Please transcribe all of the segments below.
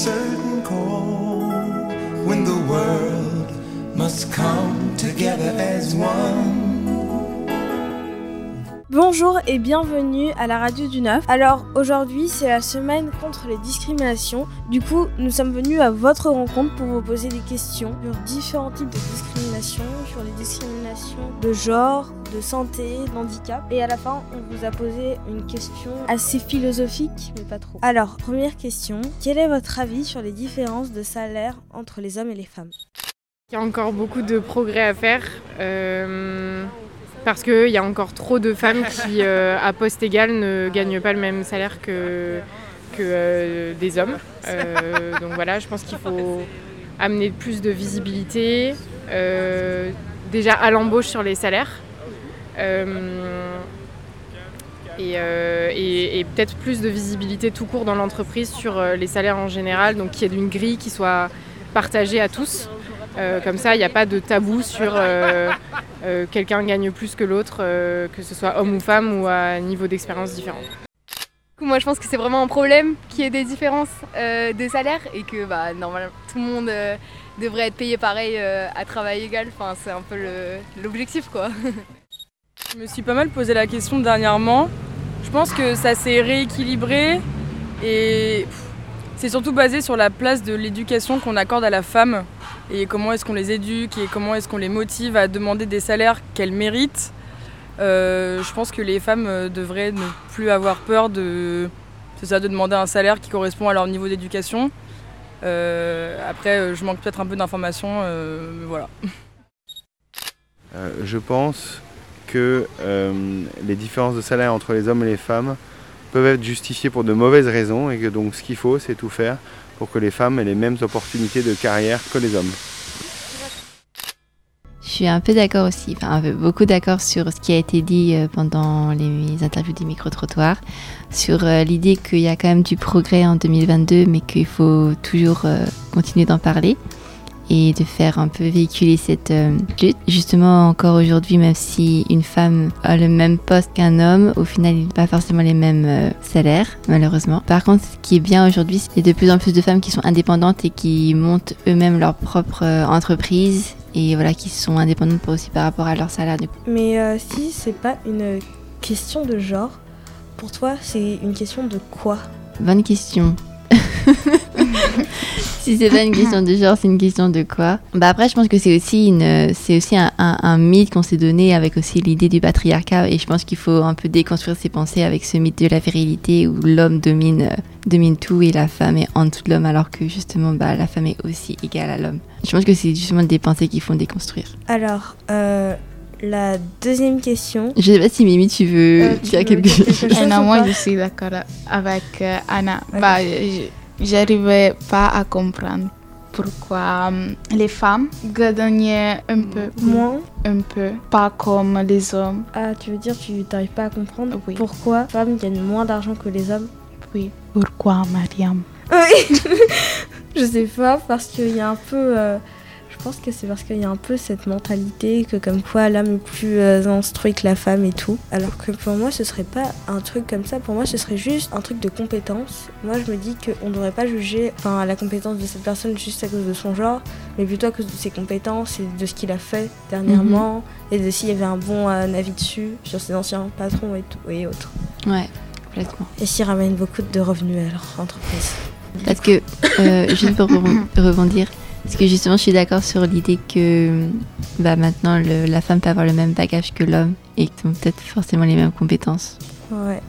certain call when the world must come together Bonjour et bienvenue à la radio du 9. Alors aujourd'hui c'est la semaine contre les discriminations. Du coup nous sommes venus à votre rencontre pour vous poser des questions sur différents types de discrimination, sur les discriminations de genre, de santé, d'handicap. Et à la fin on vous a posé une question assez philosophique mais pas trop. Alors première question, quel est votre avis sur les différences de salaire entre les hommes et les femmes? Il y a encore beaucoup de progrès à faire. Euh, parce qu'il y a encore trop de femmes qui, euh, à poste égal, ne gagnent pas le même salaire que, que euh, des hommes. Euh, donc voilà, je pense qu'il faut amener plus de visibilité, déjà à l'embauche sur les salaires. et, et peut-être plus de visibilité tout court dans l'entreprise sur les salaires en général, donc qu'il y ait une grille qui soit partagée à tous. Euh, comme ça, il n'y a pas de tabou sur euh, euh, quelqu'un gagne plus que l'autre, que ce soit homme ou femme ou à niveau d'expérience différent. Moi, je pense que c'est vraiment un problème qu'il y ait des différences de salaire et que bah, normalement tout le monde devrait être payé pareil à travail égal. Enfin, c'est un peu l'objectif, quoi. Je me suis pas mal posé la question dernièrement. Je pense que ça s'est rééquilibré et c'est surtout basé sur la place de l'éducation qu'on accorde à la femme et comment est-ce qu'on les éduque et comment est-ce qu'on les motive à demander des salaires qu'elles méritent. Euh, je pense que les femmes euh, devraient ne plus avoir peur de, ça, de demander un salaire qui correspond à leur niveau d'éducation. Euh, après, je manque peut-être un peu d'informations, voilà. je pense que les différences de salaire entre les hommes et les femmes peuvent être justifiées pour de mauvaises raisons et que donc ce qu'il faut, c'est tout faire pour que les femmes aient les mêmes opportunités de carrière que les hommes. Je suis un peu d'accord aussi, enfin beaucoup d'accord sur ce qui a été dit euh, pendant les interviews des micro-trottoirs, sur euh, l'idée qu'il y a quand même du progrès en 2022, mais qu'il faut toujours euh, continuer d'en parler et de faire un peu véhiculer cette euh, lutte. Justement, encore aujourd'hui, même si une femme a le même poste qu'un homme, au final, il n'a pas forcément les mêmes euh, salaires, malheureusement. Par contre, ce qui est bien aujourd'hui, c'est de plus en plus de femmes qui sont indépendantes et qui montent eux-mêmes leur propre euh, entreprise et voilà, qui sont indépendantes aussi par rapport à leur salaire. Du coup. Mais si c'est pas une question de genre, pour toi, c'est une question de quoi? Bonne question. si c'est pas une question de genre, c'est une question de quoi? Bah après, je pense que c'est aussi une, c'est aussi un, mythe qu'on s'est donné avec aussi l'idée du patriarcat, et je pense qu'il faut un peu déconstruire ses pensées avec ce mythe de la virilité où l'homme domine, domine tout et la femme est en dessous de l'homme, alors que justement, bah la femme est aussi égale à l'homme. Je pense que c'est justement des pensées qu'il faut déconstruire. Alors. Euh, la deuxième question. Je sais pas si Mimi, tu veux euh, dire quelque chose. Anna, moi, je suis d'accord avec Anna. Bah, j'arrivais pas à comprendre pourquoi euh, les femmes gagnaient un peu moins, un peu, pas comme les hommes. Ah, tu veux dire tu n'arrives pas à comprendre oui. pourquoi les femmes gagnent moins d'argent que les hommes Oui. Pourquoi, Mariam? Oui. je sais pas parce qu'il y a un peu euh, je pense que c'est parce qu'il y a un peu cette mentalité que comme quoi l'homme est plus euh, instruit que la femme et tout. Alors que pour moi ce serait pas un truc comme ça, pour moi ce serait juste un truc de compétence. Moi je me dis qu'on ne devrait pas juger enfin, la compétence de cette personne juste à cause de son genre, mais plutôt à cause de ses compétences et de ce qu'il a fait dernièrement mhm. et de s'il y avait un bon euh, avis dessus sur ses anciens patrons et, tout, et autres. Ouais, complètement. Et s'il ramène beaucoup de revenus à leur entreprise. Parce que, euh, juste pour rebondir, parce que justement, je suis d'accord sur l'idée que bah, maintenant, la femme peut avoir le même bagage que l'homme et qu'ils ont peut-être forcément les mêmes compétences. Ouais.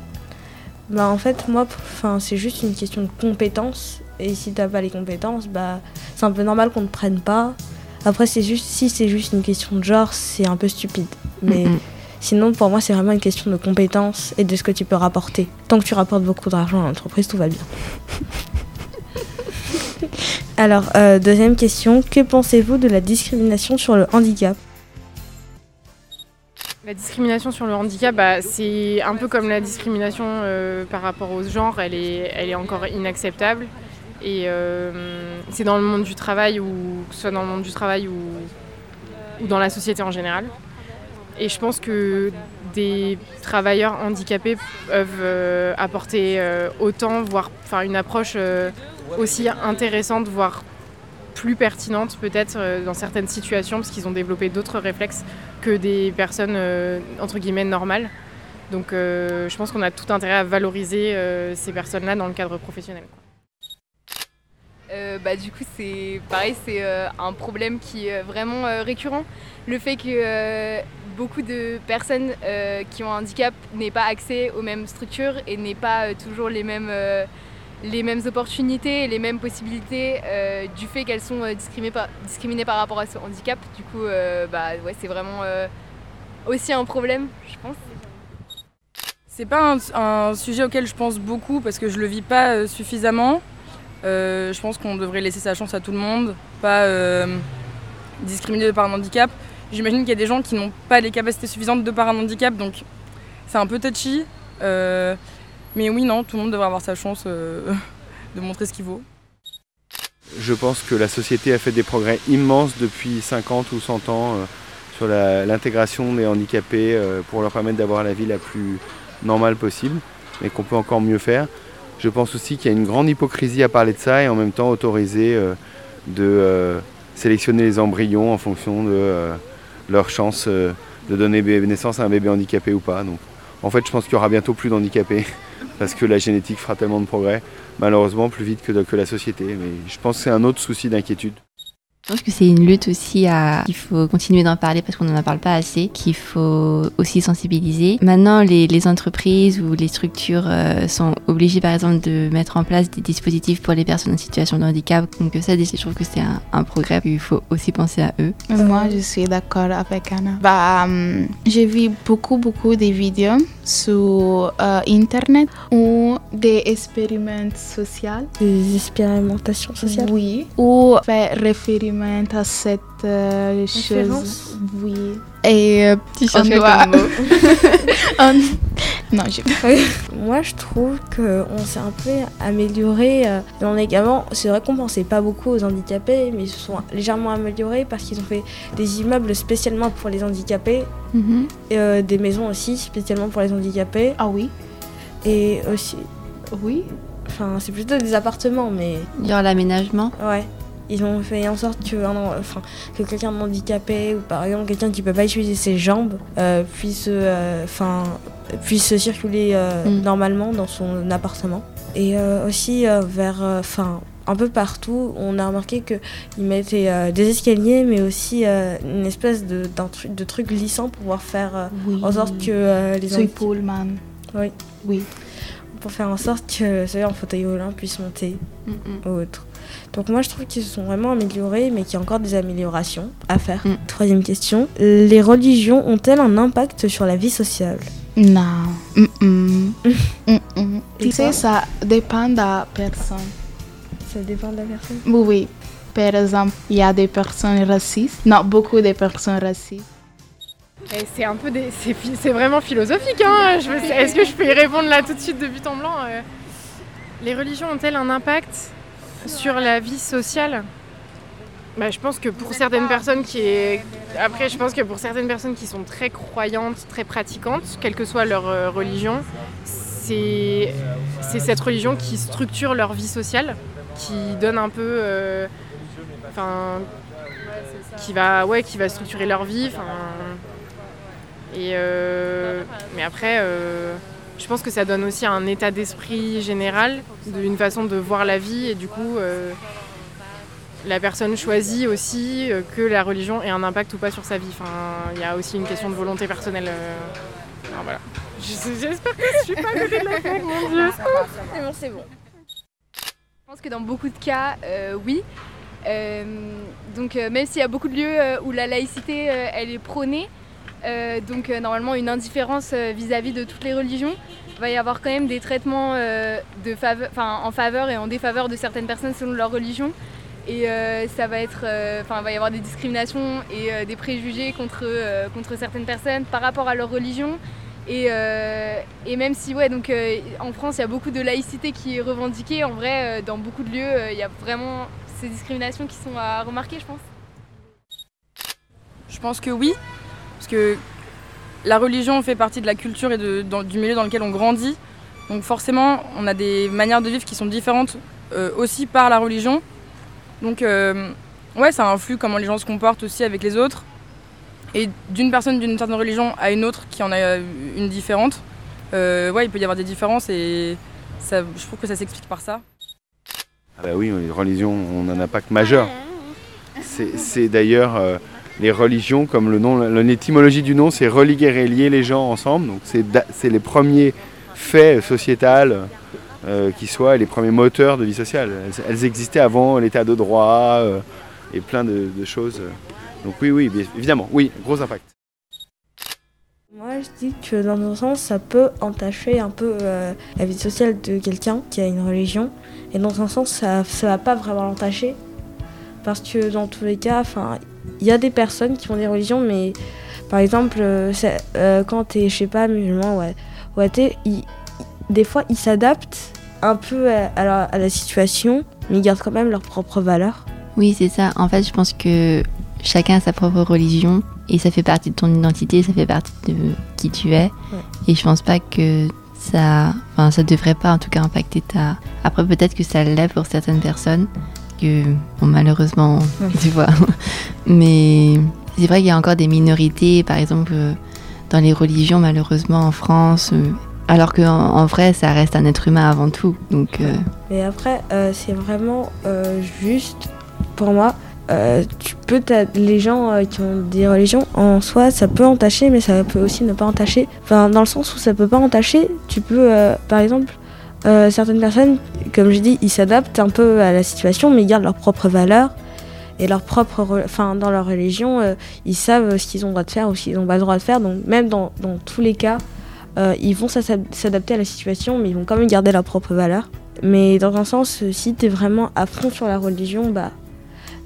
Bah, en fait, moi, c'est juste une question de compétences. Et si t'as pas les compétences, bah, c'est un peu normal qu'on ne prenne pas. Après, c'est juste, si c'est juste une question de genre, c'est un peu stupide. Mais sinon, pour moi, c'est vraiment une question de compétences et de ce que tu peux rapporter. Tant que tu rapportes beaucoup d'argent à l'entreprise, tout va bien. Alors, euh, deuxième question, que pensez-vous de la discrimination sur le handicap la discrimination sur le handicap, bah, c'est un peu comme la discrimination euh, par rapport au genre, elle est, encore inacceptable. Et euh, c'est dans le monde du travail, ou que ce soit dans le monde du travail ou dans la société en général. Et je pense que des travailleurs handicapés peuvent apporter autant, voire une approche aussi intéressantes, voire plus pertinentes peut-être dans certaines situations, parce qu'ils ont développé d'autres réflexes que des personnes entre guillemets normales. Donc je pense qu'on a tout intérêt à valoriser ces personnes-là dans le cadre professionnel. Euh, bah, du coup, c'est pareil, c'est euh, un problème qui est vraiment euh, récurrent. Le fait que beaucoup de personnes qui ont un handicap n'aient pas accès aux mêmes structures et n'aient pas toujours les mêmes, les mêmes opportunités les mêmes possibilités du fait qu'elles sont discriminées par, discriminées par rapport à ce handicap. Du coup, bah, ouais, c'est vraiment aussi un problème, je pense. C'est pas un, un, sujet auquel je pense beaucoup parce que je le vis pas suffisamment. Euh, je pense qu'on devrait laisser sa chance à tout le monde, pas euh, discriminer par un handicap. J'imagine qu'il y a des gens qui n'ont pas les capacités suffisantes de par un handicap, donc c'est un peu touchy. Euh, mais oui, non, tout le monde devrait avoir sa chance de montrer ce qu'il vaut. Je pense que la société a fait des progrès immenses depuis 50 ou 100 ans sur l'intégration des handicapés pour leur permettre d'avoir la vie la plus normale possible, mais qu'on peut encore mieux faire. Je pense aussi qu'il y a une grande hypocrisie à parler de ça et en même temps autoriser euh, de euh, sélectionner les embryons en fonction de euh, leur chance de donner naissance à un bébé handicapé ou pas. En fait, je pense qu'il y aura bientôt plus d'handicapés parce que la génétique fera tellement de progrès, malheureusement plus vite que, que la société. Mais je pense que c'est un autre souci d'inquiétude. Je pense que c'est une lutte aussi à qu'il faut continuer d'en parler parce qu'on n'en parle pas assez, qu'il faut aussi sensibiliser. Maintenant, les, les entreprises ou les structures euh, sont obligées, par exemple, de mettre en place des dispositifs pour les personnes en situation de handicap. Donc ça, je trouve que c'est un, un, progrès. Il faut aussi penser à eux. Moi, je suis d'accord avec Anna. Bah, um, j'ai vu beaucoup, beaucoup de vidéos sur euh, Internet ou des expériments sociaux. Des expérimentations sociales Oui. Ou faire référence à cette euh, chose. Oui. Et euh, tu on doit... Non, j'ai Moi, je trouve qu'on s'est un peu amélioré euh, dans les gamins. C'est vrai qu'on pensait pas beaucoup aux handicapés, mais ils se sont légèrement améliorés parce qu'ils ont fait des immeubles spécialement pour les handicapés. Mhm. Et euh, des maisons aussi spécialement pour les handicapés. Ah oui Et aussi... Oui Enfin, c'est plutôt des appartements, mais... Genre l'aménagement Ouais. Ils ont fait en sorte que, enfin, que quelqu'un de handicapé ou par exemple quelqu'un qui peut pas utiliser ses jambes euh, puisse, euh, enfin, puisse circuler euh, mm. normalement dans son appartement. Et aussi vers, enfin, un peu partout, on a remarqué qu'ils mettaient des escaliers, mais aussi une espèce de, truc, de truc glissant pour pouvoir faire en sorte que les C'est Pullman. Oui. Oui. Pour faire en sorte que ceux en fauteuil roulant puissent monter mm, mm. ou autre. Donc moi je trouve qu'ils se sont vraiment améliorés, mais qu'il y a encore des améliorations à faire. Mm. Troisième question, les religions ont-elles un impact sur la vie sociale? Non. tu sais, ça dépend de la personne. Ça dépend de la personne? Oui, oui. Par exemple, il y a des personnes racistes. Non, beaucoup de personnes racistes. C'est un peu c'est vraiment philosophique. Hein Est-ce que je peux y répondre là tout de suite de but en blanc euh? Les religions ont-elles un impact? Sur la vie sociale bah, je pense que pour certaines personnes qui est... Après, je pense que pour certaines personnes qui sont très croyantes, très pratiquantes, quelle que soit leur euh, religion, c'est cette religion qui structure leur vie sociale, qui donne un peu... Euh, enfin... qui, va, ouais, qui va structurer leur vie. Et... Euh, mais après je pense que ça donne aussi un état d'esprit général, une façon de voir la vie et du coup euh, la personne choisit aussi euh, que la religion ait un impact ou pas sur sa vie. Enfin, il y a aussi une question de volonté personnelle. Euh, voilà. J'espère que je suis pas à côté de la mon dieu. C'est bon, c'est bon. Je pense que dans beaucoup de cas, oui. donc même s'il y a beaucoup de lieux où la laïcité elle est prônée, euh, donc euh, normalement une indifférence euh, vis-à-vis de toutes les religions. Il va y avoir quand même des traitements en faveur et en défaveur de certaines personnes selon leur religion. Et ça va être, enfin, il va y avoir des discriminations et des préjugés contre, contre certaines personnes par rapport à leur religion. Et, et même si, ouais, donc en France, il y a beaucoup de laïcité qui est revendiquée, en vrai, dans beaucoup de lieux, il y a vraiment ces discriminations qui sont à remarquer, je pense. Je pense que oui, parce que la religion fait partie de la culture et du milieu dans lequel on grandit. Donc forcément, on a des manières de vivre qui sont différentes euh, aussi par la religion. Donc euh, ouais, ça influe comment les gens se comportent aussi avec les autres. Et d'une personne d'une certaine religion à une autre qui en a une différente, euh, ouais, il peut y avoir des différences et je trouve que ça s'explique par ça. Ah bah oui, les religions, on n'en a pas que majeures. C'est d'ailleurs les religions, comme le nom, l'étymologie du nom, c'est religuer et lier les gens ensemble. Donc c'est les premiers faits sociétals euh, qui soient les premiers moteurs de vie sociale. Elles, existaient avant l'état de droit euh, et plein de, choses. Donc oui, oui, évidemment, oui, gros impact. Moi, je dis que dans un sens, ça peut entacher un peu euh, la vie sociale de quelqu'un qui a une religion. Et dans un sens, ça ne va pas vraiment l'entacher. Parce que dans tous les cas, il y a des personnes qui ont des religions, mais par exemple, euh, euh, quand tu es, je sais pas, musulman ouais, ou athée, des fois, ils s'adaptent un peu à, à la, à la situation, mais ils gardent quand même leurs propres valeurs. Oui, c'est ça. En fait, je pense que chacun a sa propre religion et ça fait partie de ton identité, ça fait partie de qui tu es. Et je pense pas que ça, enfin, ça devrait pas en tout cas impacter ta. Après, peut-être que ça l'est pour certaines personnes, que malheureusement, tu vois. Mais c'est vrai qu'il y a encore des minorités, par exemple, euh, dans les religions, malheureusement, en France. euh, alors qu'en en vrai, ça reste un être humain avant tout. Donc, Mais après, euh, c'est vraiment juste, pour moi, tu peux les gens qui ont des religions, en soi, ça peut entacher, mais ça peut aussi ne pas entacher. Enfin, dans le sens où ça peut pas entacher, tu peux, par exemple, euh, certaines personnes, comme j'ai dit, ils s'adaptent un peu à la situation, mais ils gardent leurs propres valeurs. Et leur propre, re- enfin, dans leur religion, euh, ils savent ce qu'ils ont droit de faire ou ce qu'ils n'ont pas le droit de faire. Donc, même dans, dans tous les cas, euh, ils vont s'adapter à la situation, mais ils vont quand même garder leurs propres valeurs. Mais dans un sens, euh, si tu es vraiment à fond sur la religion, bah,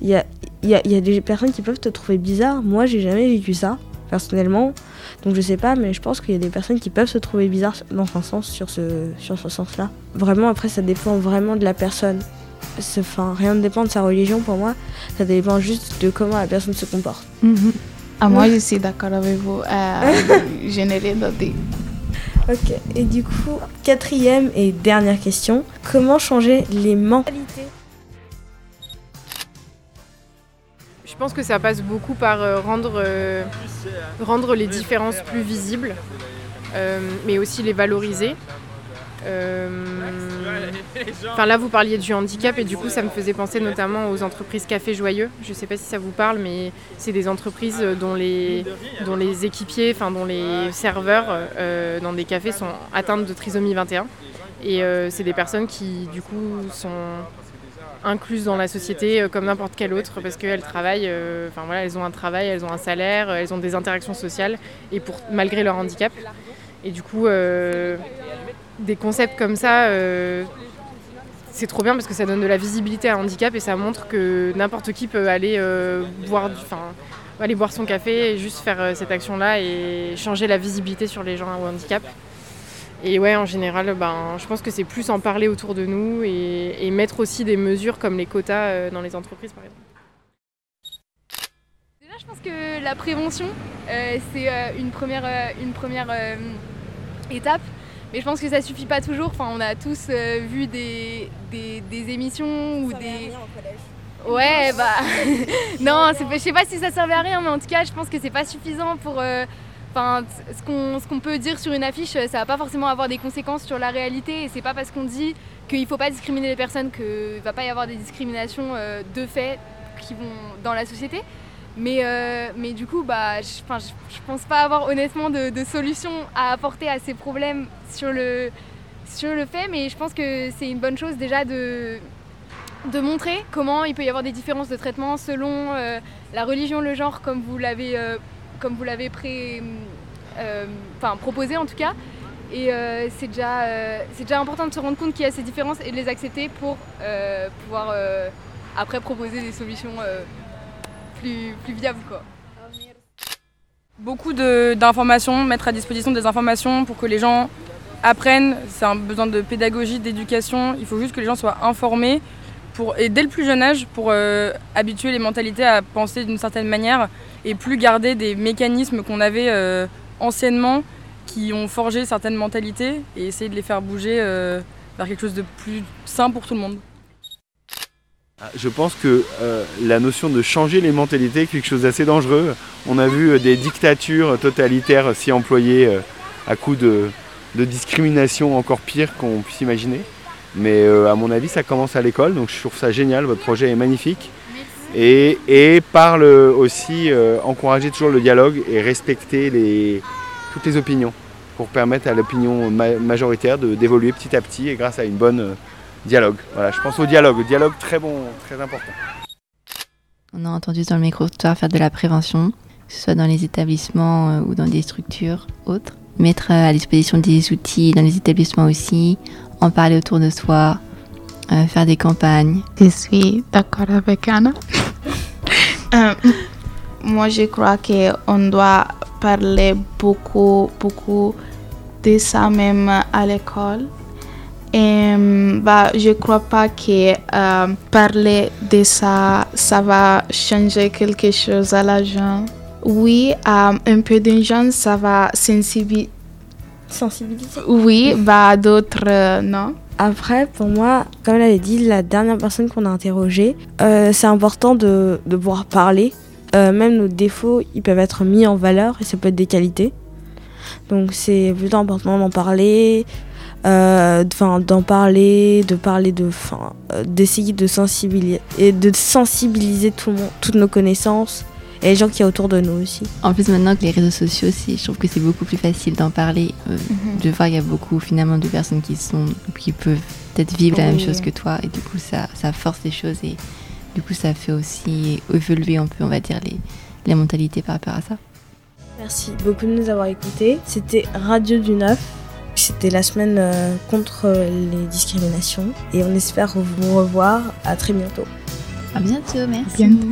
il y a, y, a, y a des personnes qui peuvent te trouver bizarre. Moi, j'ai jamais vécu ça, personnellement. Donc je sais pas, mais je pense qu'il y a des personnes qui peuvent se trouver bizarres dans un sens, sur ce, sur ce sens-là. Vraiment, après, ça dépend vraiment de la personne. Enfin, rien ne dépend de sa religion pour moi. Ça dépend juste de comment la personne se comporte. Ah, moi, je suis d'accord avec vous. Euh, je n'ai rien à dire. Ok, et du coup, quatrième et dernière question. Comment changer les mentalités? Je pense que ça passe beaucoup par euh, rendre, euh, rendre les différences plus visibles, euh, mais aussi les valoriser. Enfin là, vous parliez du handicap et du coup, ça me faisait penser notamment aux entreprises Café Joyeux. Je ne sais pas si ça vous parle, mais c'est des entreprises dont les, dont les équipiers, enfin dont les serveurs dans des cafés sont atteintes de trisomie 21. Et c'est des personnes qui, du coup, sont incluses dans la société euh, comme n'importe quelle autre parce qu'elles travaillent, euh, enfin voilà, elles ont un travail, elles ont un salaire, euh, elles ont des interactions sociales et pour malgré leur handicap. Et du coup, des concepts comme ça, c'est trop bien parce que ça donne de la visibilité à un handicap et ça montre que n'importe qui peut aller boire, du- aller boire son café et juste faire cette action-là et changer la visibilité sur les gens au handicap. Et ouais, en général, ben, je pense que c'est plus en parler autour de nous et, et mettre aussi des mesures comme les quotas euh, dans les entreprises, par exemple. Déjà, je pense que la prévention, euh, c'est euh, une première, euh, une première euh, étape. Mais je pense que ça suffit pas toujours. Enfin, on a tous euh, vu des, des, des émissions ou des. Ouais, bah. non, je sais pas si ça servait à rien, mais en tout cas, je pense que c'est pas suffisant pour. Ce qu'on peut dire sur une affiche, ça va pas forcément avoir des conséquences sur la réalité. Et c'est pas parce qu'on dit qu'il faut pas discriminer les personnes qu'il va pas y avoir des discriminations euh, de fait qui vont dans la société. Mais, euh, du coup, bah, je, je, pense pas avoir honnêtement de, solution à apporter à ces problèmes sur le, fait, mais je pense que c'est une bonne chose déjà de, montrer comment il peut y avoir des différences de traitement selon euh, la religion, le genre, comme vous l'avez comme vous l'avez pré, euh, proposé en tout cas. Et euh, c'est déjà, euh, déjà important de se rendre compte qu'il y a ces différences et de les accepter pour pouvoir après proposer des solutions plus, plus viables. Quoi. Beaucoup d'informations, mettre à disposition des informations pour que les gens apprennent. C'est un besoin de pédagogie, d'éducation. Il faut juste que les gens soient informés et dès le plus jeune âge pour euh, habituer les mentalités à penser d'une certaine manière et plus garder des mécanismes qu'on avait euh, anciennement qui ont forgé certaines mentalités et essayer de les faire bouger euh, vers quelque chose de plus sain pour tout le monde. Ah, Je pense que la notion de changer les mentalités est quelque chose d'assez dangereux. On a vu des dictatures totalitaires s'y employer à coup de discrimination encore pire qu'on puisse imaginer. Mais euh, à mon avis, ça commence à l'école, donc je trouve ça génial. Votre projet est magnifique. Et, et par le- aussi euh, encourager toujours le dialogue et respecter les, toutes les opinions pour permettre à l'opinion ma- majoritaire de- d'évoluer petit à petit et grâce à une bonne euh, dialogue. Voilà, je pense au dialogue, au dialogue très bon, très important. On a entendu dans le micro-trottoir faire de la prévention, que ce soit dans les établissements euh, ou dans des structures autres. Mettre euh, à disposition des outils dans les établissements aussi, en parler autour de soi, euh, faire des campagnes. Je suis d'accord avec Anna. Euh, moi, je crois qu'on doit parler beaucoup, beaucoup de ça même à l'école. Et bah, je ne crois pas que euh, parler de ça, ça va changer quelque chose à la gens. Oui, euh, un peu de gens, ça va sensibiliser. Sensibiliser. Oui, bah, d'autres, euh, non. Après, pour moi, comme elle avait dit, la dernière personne qu'on a interrogée, euh, c'est important de, de pouvoir parler. Euh, même nos défauts, ils peuvent être mis en valeur et ça peut être des qualités. Donc c'est plutôt important d'en parler, euh, enfin d'en parler, de parler de, enfin, euh, d'essayer de sensibiliser et de sensibiliser tout le monde, toutes nos connaissances et les gens qui sont autour de nous aussi. En plus, maintenant que les réseaux sociaux, je trouve que c'est beaucoup plus facile d'en parler. Euh, De voir, il y a beaucoup finalement de personnes qui sont, qui peuvent peut-être vivre la même chose que toi, et du coup, ça, ça force les choses et du coup, ça fait aussi évoluer un peu, on va dire, les, les mentalités par rapport à ça. Merci beaucoup de nous avoir écoutés. C'était Radio du 9. C'était la semaine euh, contre les discriminations et on espère vous revoir à très bientôt. À bientôt, merci. Bientôt.